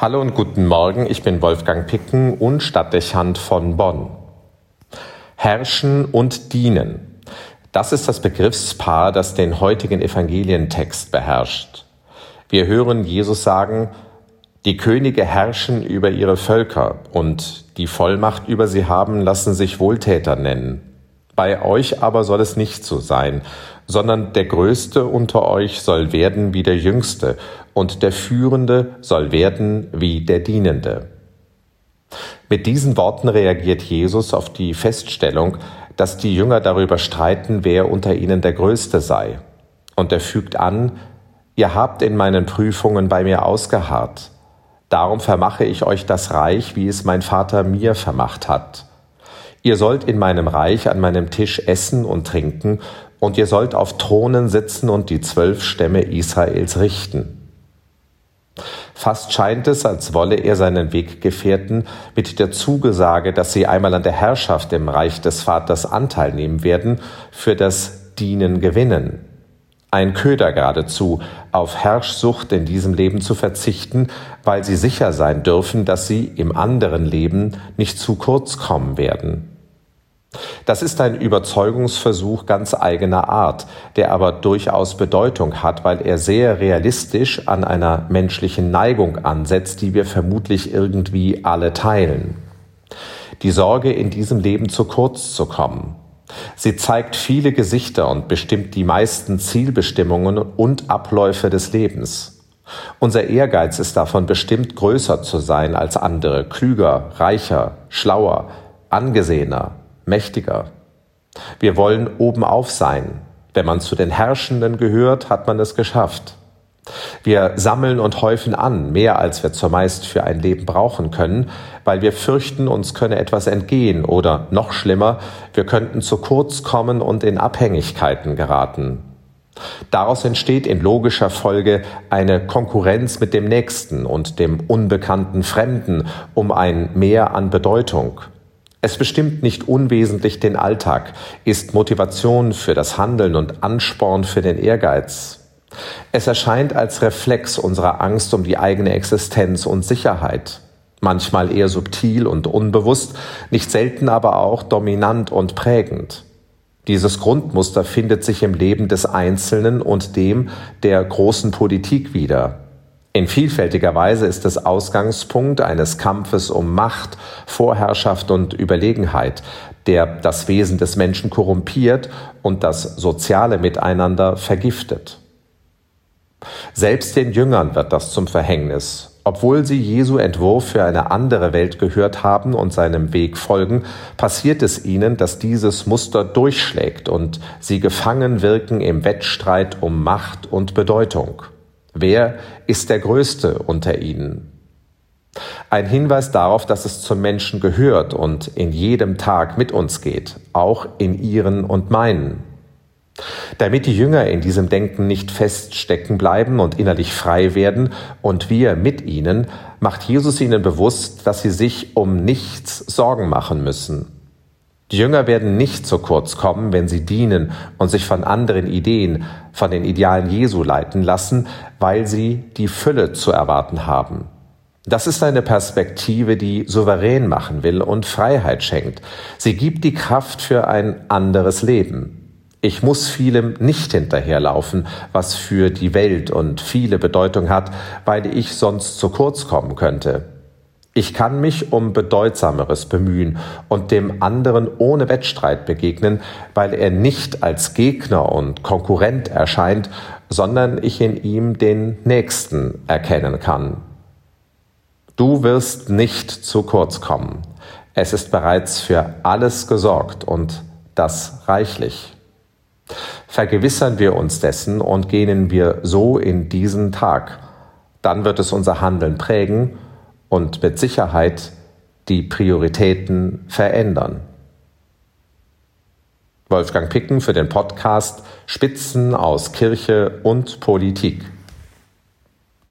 Hallo und guten Morgen, ich bin Wolfgang Picken und Stadtdechant von Bonn. Herrschen und dienen. Das ist das Begriffspaar, das den heutigen Evangelientext beherrscht. Wir hören Jesus sagen, die Könige herrschen über ihre Völker und die Vollmacht über sie haben, lassen sich Wohltäter nennen. Bei euch aber soll es nicht so sein, sondern der Größte unter euch soll werden wie der Jüngste und der Führende soll werden wie der Dienende. Mit diesen Worten reagiert Jesus auf die Feststellung, dass die Jünger darüber streiten, wer unter ihnen der Größte sei. Und er fügt an, ihr habt in meinen Prüfungen bei mir ausgeharrt. Darum vermache ich euch das Reich, wie es mein Vater mir vermacht hat. Ihr sollt in meinem Reich an meinem Tisch essen und trinken, und ihr sollt auf Thronen sitzen und die zwölf Stämme Israels richten. Fast scheint es, als wolle er seinen Weggefährten mit der Zugesage, dass sie einmal an der Herrschaft im Reich des Vaters Anteil nehmen werden, für das Dienen gewinnen. Ein Köder geradezu, auf Herrschsucht in diesem Leben zu verzichten, weil sie sicher sein dürfen, dass sie im anderen Leben nicht zu kurz kommen werden. Das ist ein Überzeugungsversuch ganz eigener Art, der aber durchaus Bedeutung hat, weil er sehr realistisch an einer menschlichen Neigung ansetzt, die wir vermutlich irgendwie alle teilen. Die Sorge, in diesem Leben zu kurz zu kommen. Sie zeigt viele Gesichter und bestimmt die meisten Zielbestimmungen und Abläufe des Lebens. Unser Ehrgeiz ist davon bestimmt größer zu sein als andere, klüger, reicher, schlauer, angesehener, mächtiger. Wir wollen obenauf sein. Wenn man zu den Herrschenden gehört, hat man es geschafft. Wir sammeln und häufen an, mehr als wir zumeist für ein Leben brauchen können, weil wir fürchten, uns könne etwas entgehen oder noch schlimmer, wir könnten zu kurz kommen und in Abhängigkeiten geraten. Daraus entsteht in logischer Folge eine Konkurrenz mit dem Nächsten und dem unbekannten Fremden um ein Mehr an Bedeutung. Es bestimmt nicht unwesentlich den Alltag, ist Motivation für das Handeln und Ansporn für den Ehrgeiz. Es erscheint als Reflex unserer Angst um die eigene Existenz und Sicherheit, manchmal eher subtil und unbewusst, nicht selten aber auch dominant und prägend. Dieses Grundmuster findet sich im Leben des Einzelnen und dem der großen Politik wieder. In vielfältiger Weise ist es Ausgangspunkt eines Kampfes um Macht, Vorherrschaft und Überlegenheit, der das Wesen des Menschen korrumpiert und das soziale Miteinander vergiftet. Selbst den Jüngern wird das zum Verhängnis. Obwohl sie Jesu Entwurf für eine andere Welt gehört haben und seinem Weg folgen, passiert es ihnen, dass dieses Muster durchschlägt und sie gefangen wirken im Wettstreit um Macht und Bedeutung. Wer ist der Größte unter ihnen? Ein Hinweis darauf, dass es zum Menschen gehört und in jedem Tag mit uns geht, auch in ihren und meinen. Damit die Jünger in diesem Denken nicht feststecken bleiben und innerlich frei werden und wir mit ihnen, macht Jesus ihnen bewusst, dass sie sich um nichts Sorgen machen müssen. Die Jünger werden nicht zu kurz kommen, wenn sie dienen und sich von anderen Ideen, von den Idealen Jesu leiten lassen, weil sie die Fülle zu erwarten haben. Das ist eine Perspektive, die souverän machen will und Freiheit schenkt. Sie gibt die Kraft für ein anderes Leben. Ich muss vielem nicht hinterherlaufen, was für die Welt und viele Bedeutung hat, weil ich sonst zu kurz kommen könnte. Ich kann mich um Bedeutsameres bemühen und dem anderen ohne Wettstreit begegnen, weil er nicht als Gegner und Konkurrent erscheint, sondern ich in ihm den Nächsten erkennen kann. Du wirst nicht zu kurz kommen. Es ist bereits für alles gesorgt und das reichlich. Vergewissern wir uns dessen und gehen wir so in diesen Tag. Dann wird es unser Handeln prägen und mit Sicherheit die Prioritäten verändern. Wolfgang Picken für den Podcast Spitzen aus Kirche und Politik.